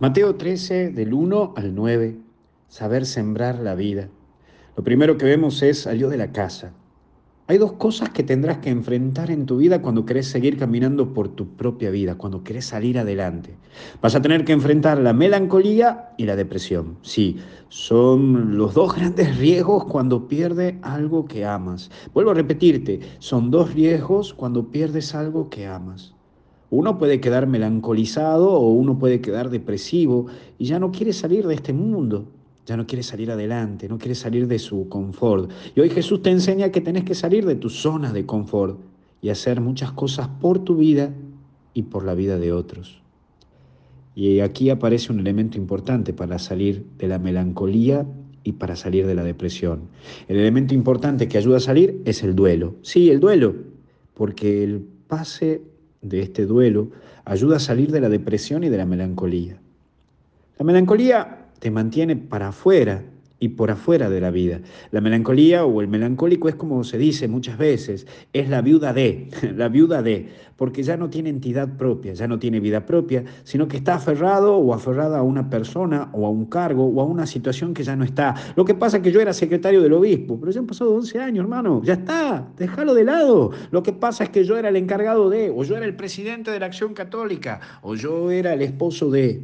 Mateo 13, del 1 al 9, saber sembrar la vida. Lo primero que vemos es salió de la casa. Hay dos cosas que tendrás que enfrentar en tu vida cuando querés seguir caminando por tu propia vida, cuando querés salir adelante. Vas a tener que enfrentar la melancolía y la depresión. Sí, son los dos grandes riesgos cuando pierdes algo que amas. Vuelvo a repetirte, son dos riesgos cuando pierdes algo que amas. Uno puede quedar melancolizado o uno puede quedar depresivo y ya no quiere salir de este mundo ya no quiere salir adelante, no quiere salir de su confort. Y hoy Jesús te enseña que tenés que salir de tu zona de confort y hacer muchas cosas por tu vida y por la vida de otros. Y aquí aparece un elemento importante para salir de la melancolía y para salir de la depresión. El elemento importante que ayuda a salir es el duelo. Sí, el duelo, porque el pase de este duelo ayuda a salir de la depresión y de la melancolía. La melancolía te mantiene para afuera y por afuera de la vida. La melancolía o el melancólico es como se dice muchas veces, es la viuda de, la viuda de, porque ya no tiene entidad propia, ya no tiene vida propia, sino que está aferrado o aferrada a una persona o a un cargo o a una situación que ya no está. Lo que pasa es que yo era secretario del obispo, pero ya han pasado 11 años, hermano, ya está, déjalo de lado. Lo que pasa es que yo era el encargado de, o yo era el presidente de la Acción Católica, o yo era el esposo de.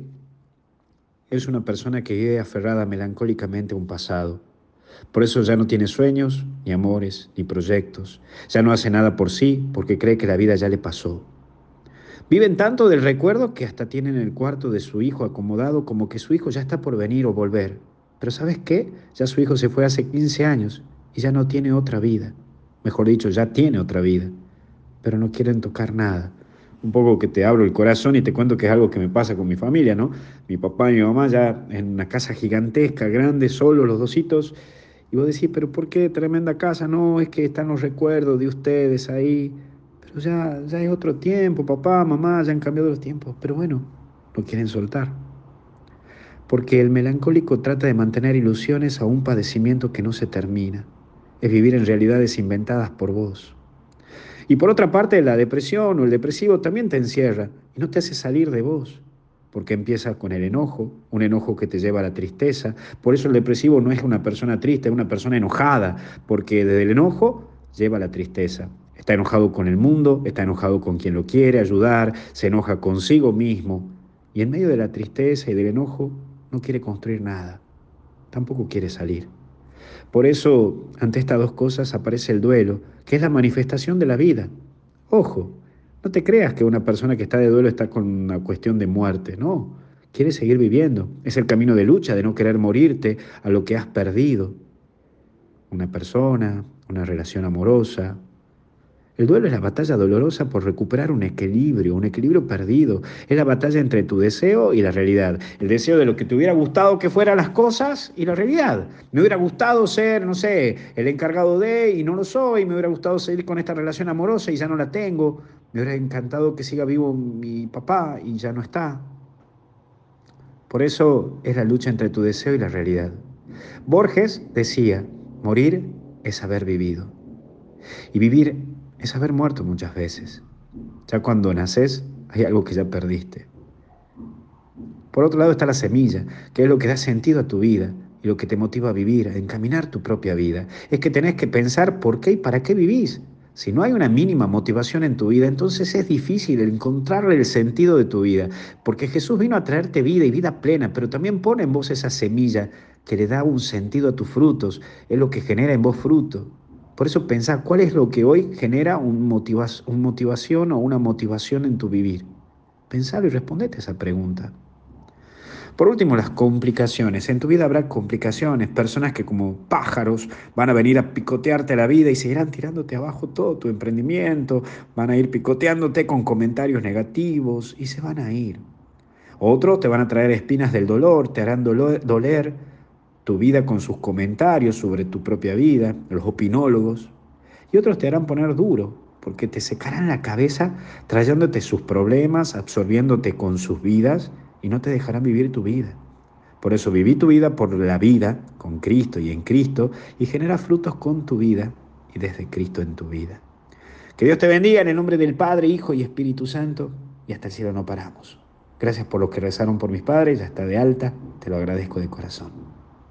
Es una persona que vive aferrada melancólicamente a un pasado. Por eso ya no tiene sueños, ni amores, ni proyectos. Ya no hace nada por sí porque cree que la vida ya le pasó. Viven tanto del recuerdo que hasta tienen el cuarto de su hijo acomodado como que su hijo ya está por venir o volver. Pero ¿sabes qué? Ya su hijo se fue hace 15 años y ya no tiene otra vida. Mejor dicho, ya tiene otra vida. Pero no quieren tocar nada un poco que te abro el corazón y te cuento que es algo que me pasa con mi familia, ¿no? Mi papá y mi mamá ya en una casa gigantesca, grande, solo los dositos. Y vos decís, pero ¿por qué tremenda casa? No, es que están los recuerdos de ustedes ahí. Pero ya, ya es otro tiempo, papá, mamá, ya han cambiado los tiempos. Pero bueno, no quieren soltar. Porque el melancólico trata de mantener ilusiones a un padecimiento que no se termina. Es vivir en realidades inventadas por vos. Y por otra parte, la depresión o el depresivo también te encierra y no te hace salir de vos, porque empieza con el enojo, un enojo que te lleva a la tristeza. Por eso el depresivo no es una persona triste, es una persona enojada, porque desde el enojo lleva a la tristeza. Está enojado con el mundo, está enojado con quien lo quiere ayudar, se enoja consigo mismo y en medio de la tristeza y del enojo no quiere construir nada, tampoco quiere salir. Por eso, ante estas dos cosas aparece el duelo, que es la manifestación de la vida. Ojo, no te creas que una persona que está de duelo está con una cuestión de muerte, no. Quiere seguir viviendo. Es el camino de lucha, de no querer morirte a lo que has perdido. Una persona, una relación amorosa, el duelo es la batalla dolorosa por recuperar un equilibrio, un equilibrio perdido. Es la batalla entre tu deseo y la realidad. El deseo de lo que te hubiera gustado que fueran las cosas y la realidad. Me hubiera gustado ser, no sé, el encargado de y no lo soy. Me hubiera gustado seguir con esta relación amorosa y ya no la tengo. Me hubiera encantado que siga vivo mi papá y ya no está. Por eso es la lucha entre tu deseo y la realidad. Borges decía, morir es haber vivido. Y vivir es haber muerto muchas veces. Ya cuando naces hay algo que ya perdiste. Por otro lado está la semilla, que es lo que da sentido a tu vida y lo que te motiva a vivir, a encaminar tu propia vida. Es que tenés que pensar por qué y para qué vivís. Si no hay una mínima motivación en tu vida, entonces es difícil encontrar el sentido de tu vida, porque Jesús vino a traerte vida y vida plena, pero también pone en vos esa semilla que le da un sentido a tus frutos, es lo que genera en vos fruto. Por eso pensá cuál es lo que hoy genera un, motivación o una motivación en tu vivir. Pensalo y respondete esa pregunta. Por último, las complicaciones. En tu vida habrá complicaciones, personas que como pájaros van a venir a picotearte la vida y seguirán tirándote abajo todo tu emprendimiento, van a ir picoteándote con comentarios negativos y se van a ir. Otros te van a traer espinas del dolor, te harán doler tu vida con sus comentarios sobre tu propia vida, los opinólogos, y otros te harán poner duro, porque te secarán la cabeza trayéndote sus problemas, absorbiéndote con sus vidas y no te dejarán vivir tu vida. Por eso viví tu vida por la vida, con Cristo y en Cristo, y genera frutos con tu vida y desde Cristo en tu vida. Que Dios te bendiga en el nombre del Padre, Hijo y Espíritu Santo, y hasta el cielo no paramos. Gracias por los que rezaron por mis padres, ya está de alta, te lo agradezco de corazón.